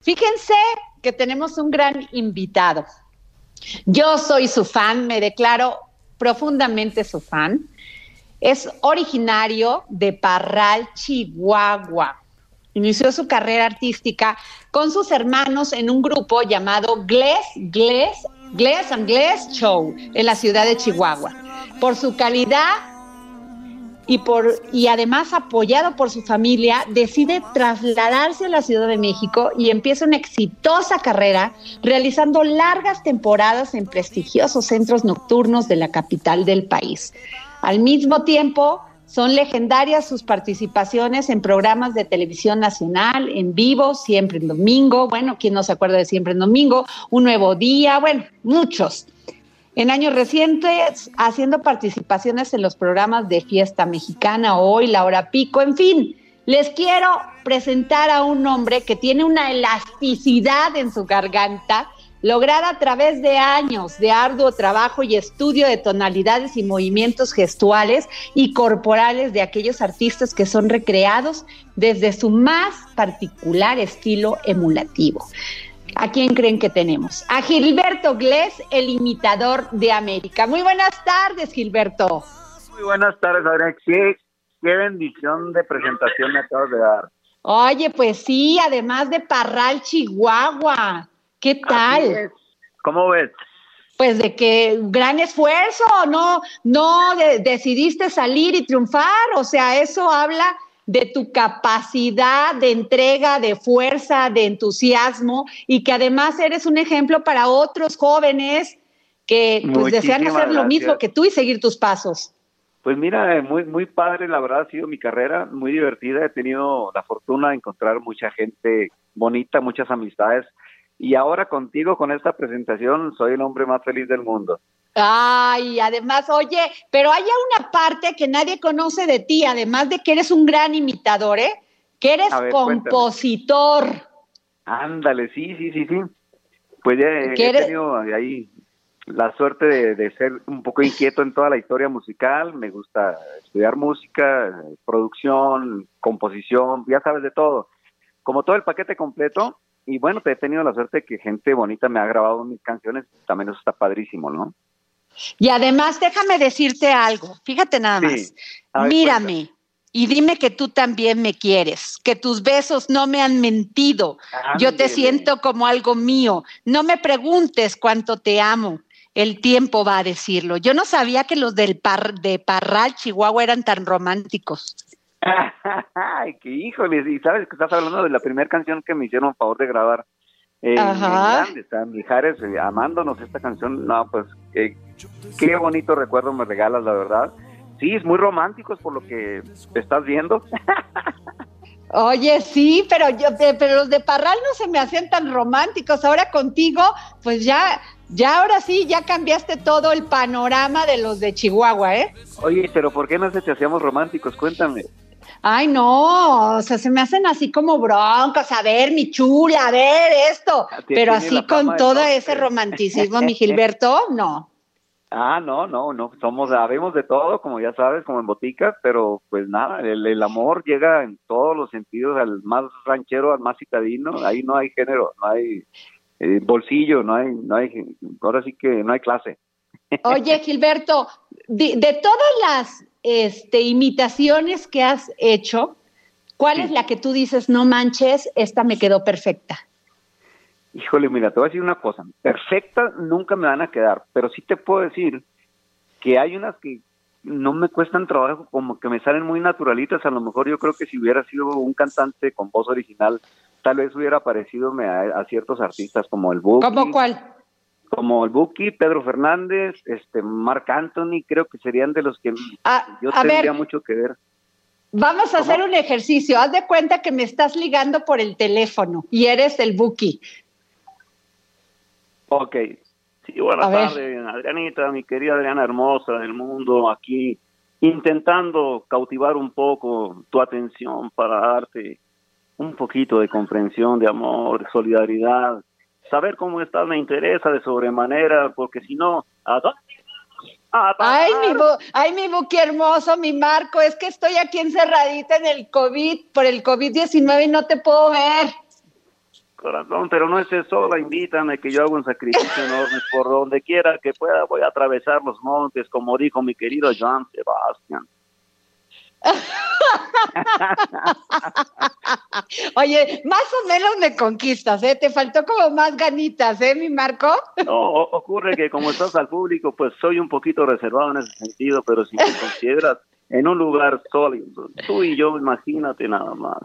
Fíjense que tenemos un gran invitado. Yo soy su fan, me declaro profundamente su fan. Es originario de Parral, Chihuahua. Inició su carrera artística con sus hermanos en un grupo llamado Gless, Gless, Gless and Gless Show en la ciudad de Chihuahua. Por su calidad y, por, y además apoyado por su familia, decide trasladarse a la Ciudad de México y empieza una exitosa carrera realizando largas temporadas en prestigiosos centros nocturnos de la capital del país. Al mismo tiempo, son legendarias sus participaciones en programas de televisión nacional, en vivo, siempre en domingo. Bueno, ¿quién no se acuerda de siempre en domingo? Un nuevo día, bueno, muchos. En años recientes, haciendo participaciones en los programas de Fiesta Mexicana, Hoy, La Hora Pico, en fin. Les quiero presentar a un hombre que tiene una elasticidad en su garganta lograda a través de años de arduo trabajo y estudio de tonalidades y movimientos gestuales y corporales de aquellos artistas que son recreados desde su más particular estilo emulativo. ¿A quién creen que tenemos? A Gilberto Glés, el imitador de América. Muy buenas tardes, Gilberto. Muy buenas tardes, Adrián. Qué, qué bendición de presentación me acabas de dar. Oye, pues sí, además de Parral, Chihuahua. ¿Qué tal? ¿Cómo ves? Pues de que gran esfuerzo, no, no decidiste salir y triunfar, o sea, eso habla de tu capacidad de entrega, de fuerza, de entusiasmo y que además eres un ejemplo para otros jóvenes que pues, desean hacer lo mismo que tú y seguir tus pasos. Pues mira, muy muy padre, la verdad ha sido mi carrera, muy divertida, he tenido la fortuna de encontrar mucha gente bonita, muchas amistades y ahora contigo con esta presentación soy el hombre más feliz del mundo. Ay, además, oye, pero hay una parte que nadie conoce de ti, además de que eres un gran imitador, ¿eh? Que eres compositor. Ándale, sí, sí, sí, sí. Pues ya he, tenido ahí la suerte de, de, ser un poco inquieto en toda la historia musical. Me gusta estudiar música, producción, composición, ya sabes de todo. Como todo el paquete completo, y bueno, te he tenido la suerte de que gente bonita me ha grabado mis canciones, también eso está padrísimo, ¿no? Y además, déjame decirte algo, fíjate nada más, mírame y dime que tú también me quieres, que tus besos no me han mentido, yo te siento como algo mío, no me preguntes cuánto te amo, el tiempo va a decirlo. Yo no sabía que los del par, de Parral, Chihuahua, eran tan románticos. Ay, qué híjole, y sabes que estás hablando de la primera canción que me hicieron favor de grabar. Eh, Ajá. Mijares, eh, amándonos esta canción. No, pues qué bonito recuerdo me regalas, la verdad. Sí, es muy romántico por lo que estás viendo. Oye, sí, pero yo, pero los de Parral no se me hacían tan románticos. Ahora contigo, pues ya, ya ahora sí, ya cambiaste todo el panorama de los de Chihuahua, ¿eh? Oye, pero ¿por qué no se te hacíamos románticos? Cuéntame. Ay, no, o sea, se me hacen así como broncos, a ver, mi chula, a ver esto, pero así con todo ese romanticismo, mi Gilberto, no. Ah, no, no, no, somos, sabemos de todo, como ya sabes, como en boticas, pero pues nada, el, amor llega en todos los sentidos, al más ranchero, al más citadino, ahí no hay género, no hay eh, bolsillo, no hay, no hay, ahora sí que no hay clase. Oye, Gilberto, de todas las este, imitaciones que has hecho, ¿cuál es la que tú dices, no manches, esta me quedó perfecta? Híjole, mira, te voy a decir una cosa, perfecta nunca me van a quedar, pero sí te puedo decir que hay unas que no me cuestan trabajo, como que me salen muy naturalitas, a lo mejor yo creo que si hubiera sido un cantante con voz original, tal vez hubiera parecido a, a ciertos artistas como el Book. ¿Cómo cuál? Como el Buki, Pedro Fernández, este Marc Anthony, creo que serían de los que ah, yo tendría mucho que ver. Vamos a hacer un ejercicio. Haz de cuenta que me estás ligando por el teléfono y eres el Buki. Ok. Sí, buenas tardes, Adrianita, mi querida Adriana hermosa del mundo, aquí intentando cautivar un poco tu atención para darte un poquito de comprensión, de amor, de solidaridad. Saber cómo estás me interesa de sobremanera, porque si no, ¿a dónde Ay, mi, ay, mi buque hermoso, mi Marco, es que estoy aquí encerradita en el COVID, por el COVID-19 y no te puedo ver. Corazón, pero no estés sola, invítame que yo hago un sacrificio enorme por donde quiera que pueda, voy a atravesar los montes, como dijo mi querido Joan Sebastián. Oye, más o menos me conquistas, ¿eh? Te faltó como más ganitas, ¿eh, mi Marco? No, ocurre que como estás al público, pues soy un poquito reservado en ese sentido, pero si te consideras en un lugar sólido, tú y yo, imagínate nada más.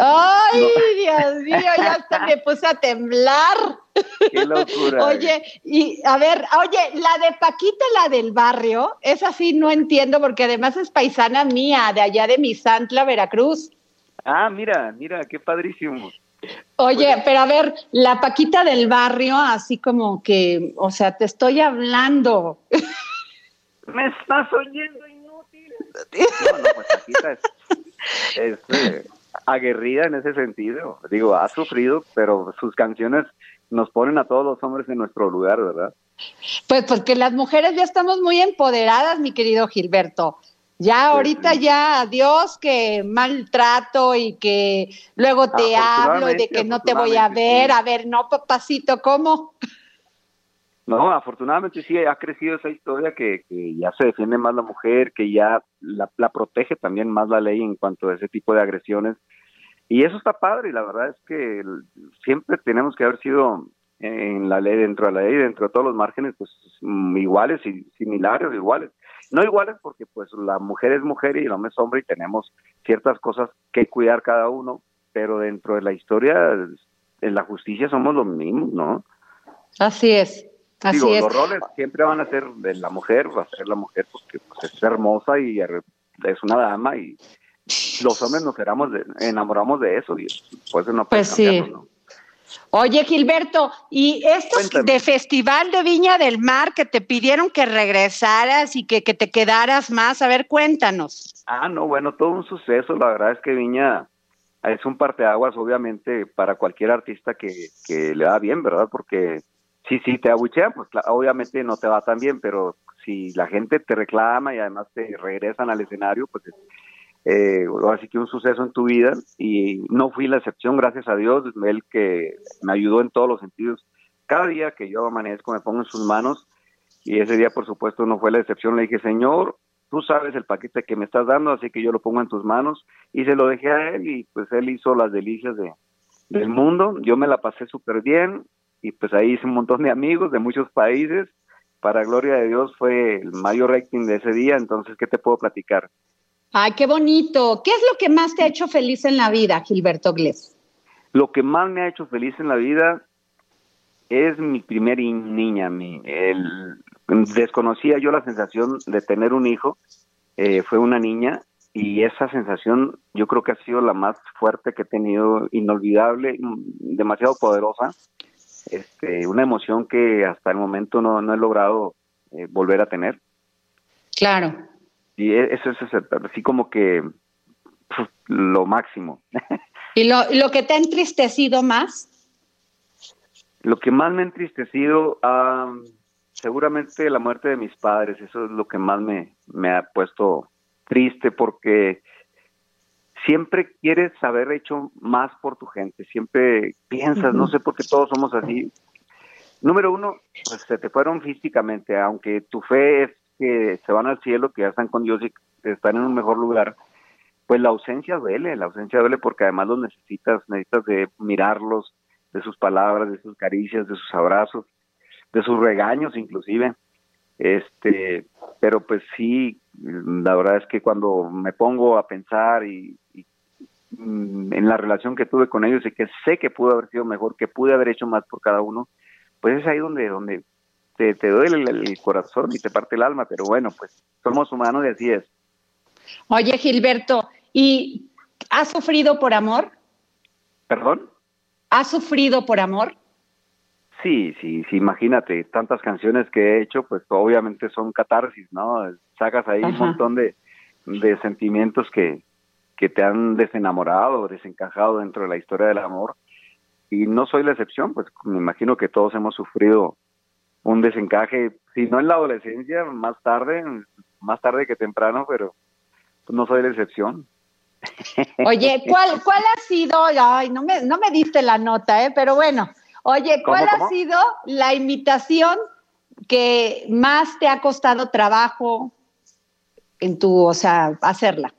Ay, Dios mío, ya hasta me puse a temblar. Qué locura. Oye, y a ver, oye, la de Paquita, la del barrio, es así, no entiendo, porque además es paisana mía, de allá de Misantla, Veracruz. Ah, mira, mira, qué padrísimo. Oye, pues, pero a ver, la Paquita del barrio, así como que, o sea, te estoy hablando. Me estás oyendo inútil. No, no, pues Paquita es, eh, aguerrida en ese sentido. Digo, ha sufrido, pero sus canciones nos ponen a todos los hombres en nuestro lugar, ¿verdad? Pues porque las mujeres ya estamos muy empoderadas, mi querido Gilberto. Ya ahorita ya, adiós, que maltrato y que luego te hablo y de que no te voy a ver. A ver, no, papacito, ¿cómo? No, afortunadamente sí ha crecido esa historia que, que ya se defiende más la mujer, que ya la, la, protege también más la ley en cuanto a ese tipo de agresiones. Y eso está padre y la verdad es que siempre tenemos que haber sido en la ley, dentro de la ley, dentro de todos los márgenes, pues iguales y similares, iguales. No iguales porque pues la mujer es mujer y el hombre es hombre y tenemos ciertas cosas que cuidar cada uno, pero dentro de la historia, en la justicia somos los mismos, ¿no? Así es. Así Digo, los roles siempre van a ser de la mujer, va a ser la mujer porque pues, es hermosa y es una dama y los hombres nos enamoramos de eso y pues no pues sí. Oye, Gilberto, y esto de Festival de Viña del Mar que te pidieron que regresaras y que, que, te quedaras más, a ver, cuéntanos. Ah, no, bueno, todo un suceso. La verdad es que Viña es un parteaguas, obviamente, para cualquier artista que, que le va bien, ¿verdad? Porque sí, sí, te abuchean, pues obviamente no te va tan bien, pero si la gente te reclama y además te regresan al escenario, pues eh, así que un suceso en tu vida y no fui la excepción, gracias a Dios, él que me ayudó en todos los sentidos. Cada día que yo amanezco me pongo en sus manos y ese día por supuesto no fue la excepción, le dije, Señor, tú sabes el paquete que me estás dando, así que yo lo pongo en tus manos y se lo dejé a él y pues él hizo las delicias de, del mundo, yo me la pasé súper bien y pues ahí hice un montón de amigos de muchos países, para gloria de Dios fue el mayor rating de ese día, entonces, ¿qué te puedo platicar? Ay, qué bonito. ¿Qué es lo que más te ha hecho feliz en la vida, Gilberto Glés? Lo que más me ha hecho feliz en la vida es mi primer niña. Mi, el, desconocía yo la sensación de tener un hijo. Eh, fue una niña y esa sensación yo creo que ha sido la más fuerte que he tenido, inolvidable, demasiado poderosa. Este, una emoción que hasta el momento no, he logrado eh, volver a tener. Claro. Y e, eso es así como que lo máximo. ¿Y lo, lo que te ha entristecido más? Lo que más me ha entristecido, seguramente la muerte de mis padres, eso es lo que más me, me ha puesto triste porque siempre quieres haber hecho más por tu gente, siempre piensas, no sé por qué todos somos así. Número uno, pues se te fueron físicamente, aunque tu fe es que se van al cielo, que ya están con Dios y están en un mejor lugar, pues la ausencia duele, la ausencia duele porque además los necesitas, necesitas de mirarlos, de sus palabras, de sus caricias, de sus abrazos, de sus regaños inclusive. Este, pero pues sí, la verdad es que cuando me pongo a pensar y, mm, en la relación que tuve con ellos y que sé que pudo haber sido mejor, que pude haber hecho más por cada uno, pues es ahí donde, donde te, te duele el, corazón y te parte el alma, pero bueno, pues somos humanos y así es. Oye, Gilberto, ¿y has sufrido por amor? ¿Perdón? ¿Has sufrido por amor? Sí, sí, sí, imagínate, tantas canciones que he hecho, pues obviamente son catarsis, ¿no? Sacas ahí un montón de, de sentimientos que, que te han desenamorado, desencajado dentro de la historia del amor. Y no soy la excepción, pues me imagino que todos hemos sufrido un desencaje, si no en la adolescencia, más tarde, más tarde que temprano, pero no soy la excepción. Oye, ¿cuál, cuál ha sido? Ay, no me, no me diste la nota, ¿eh? Pero bueno, oye, ¿cuál ha sido la imitación que más te ha costado trabajo en tu, o sea, hacerla?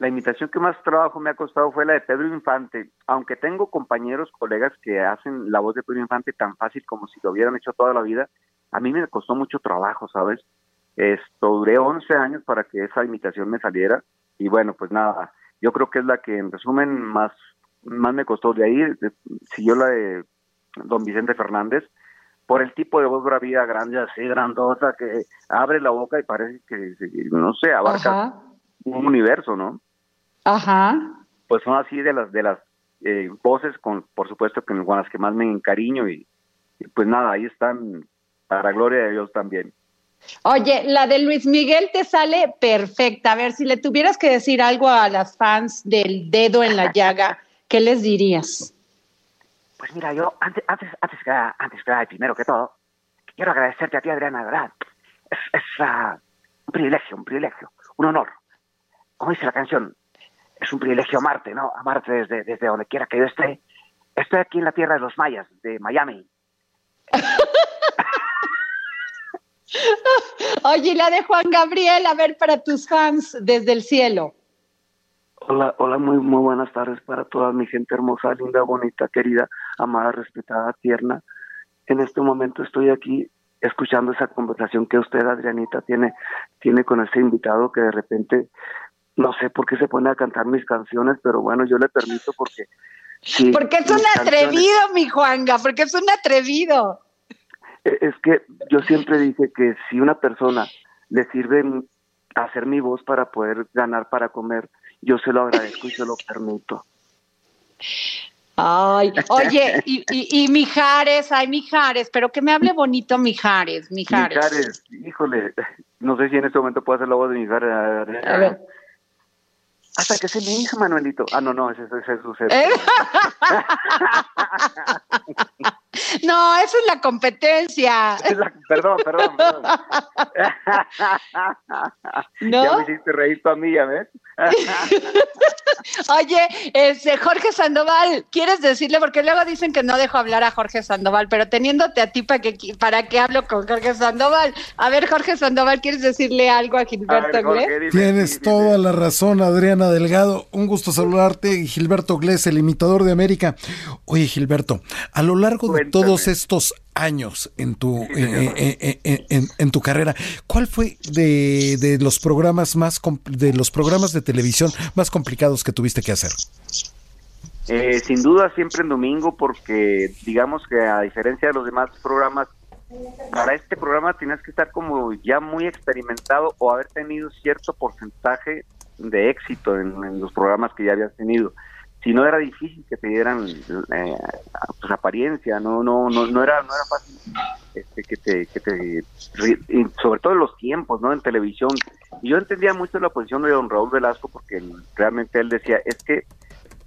La imitación que más trabajo me ha costado fue la de Pedro Infante, aunque tengo compañeros, colegas que hacen la voz de Pedro Infante tan fácil como si lo hubieran hecho toda la vida, a mí me costó mucho trabajo, ¿sabes? Esto, duré 11 años para que esa imitación me saliera y bueno, pues nada, yo creo que es la que en resumen más, más me costó. De ahí siguió la de don Vicente Fernández, por el tipo de voz bravía grande, así grandota, que abre la boca y parece que, no sé, abarca un universo, ¿no? Ajá. Pues son así de las de las eh, voces, con por supuesto que con las que más me encariño y, pues nada, ahí están para gloria de Dios también. Oye, la de Luis Miguel te sale perfecta. A ver, si le tuvieras que decir algo a las fans del dedo en la llaga, ¿qué les dirías? Pues mira, yo antes, antes, antes, que, antes que primero que todo, quiero agradecerte a ti, Adriana, ¿verdad? Es, es uh, un privilegio, un privilegio, un honor. Como dice la canción, es un privilegio amarte, ¿no? Amarte desde, desde donde quiera que yo esté. Estoy aquí en la tierra de los mayas, de Miami. Oye, la de Juan Gabriel, a ver, para tus fans desde el cielo. Hola, hola, muy, muy buenas tardes para toda mi gente hermosa, linda, bonita, querida, amada, respetada, tierna. En este momento estoy aquí escuchando esa conversación que usted, Adrianita, tiene, tiene con ese invitado que de repente no sé por qué se pone a cantar mis canciones, pero bueno, yo le permito porque... Sí, porque es un atrevido, mi Juanga, porque es un atrevido. Es que yo siempre dije que si una persona le sirve hacer mi voz para poder ganar para comer, yo se lo agradezco y se lo permito. Ay, oye, y, y, Mijares, ay, Mijares, pero que me hable bonito Mijares, Mijares. Mijares, híjole, no sé si en este momento puedo hacer la voz de Mijares. A ver. Hasta que se me hija, Manuelito. Ah, no, no, ese, ese es su ¿Eh? No, esa es la competencia. perdón, perdón, perdón. ¿No? Ya me hiciste reír tú a mí, ya ves. Oye, este, Jorge Sandoval, ¿quieres decirle? Porque luego dicen que no dejo hablar a Jorge Sandoval, pero teniéndote a ti para que, para que hablo con Jorge Sandoval. A ver, Jorge Sandoval, ¿quieres decirle algo a Gilberto Glés? Tienes toda la razón, Adriana Delgado. Un gusto saludarte, Gilberto Glés, el imitador de América. Oye, Gilberto, a lo largo de todos estos años en tu, en, tu carrera, ¿cuál fue de, de, los programas más de los programas de televisión más complicados que tuviste que hacer? Eh, sin duda siempre en domingo porque digamos que a diferencia de los demás programas para este programa tienes que estar como ya muy experimentado o haber tenido cierto porcentaje de éxito en los programas que ya habías tenido si no era difícil que te dieran eh, pues, apariencia, no, no, no, no era, no era fácil este, que te, que te, sobre todo en los tiempos, ¿no? En televisión. Yo entendía mucho la posición de don Raúl Velasco porque realmente él decía, es que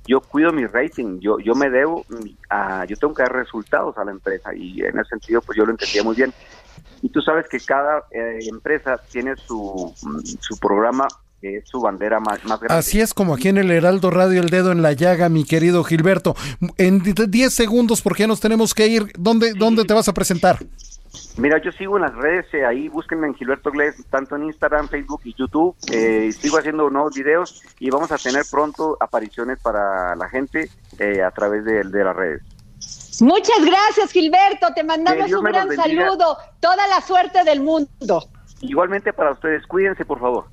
yo cuido mi rating, yo, yo me debo, a, yo tengo que dar resultados a la empresa y en ese sentido pues yo lo entendía muy bien. Y tú sabes que cada eh, empresa tiene su, su programa que es su bandera más, grande. Así es como aquí en el Heraldo Radio El Dedo en la Llaga, mi querido Gilberto. En 10 segundos, ¿por qué nos tenemos que ir? ¿Dónde, ¿Dónde te vas a presentar? Mira, yo sigo en las redes, eh, ahí búsquenme en Gilberto Glés, tanto en Instagram, Facebook y YouTube. Eh, sigo haciendo nuevos videos y vamos a tener pronto apariciones para la gente eh, a través de, de, las redes. Muchas gracias, Gilberto. Te mandamos un gran saludo. Toda la suerte del mundo. Igualmente para ustedes. Cuídense, por favor.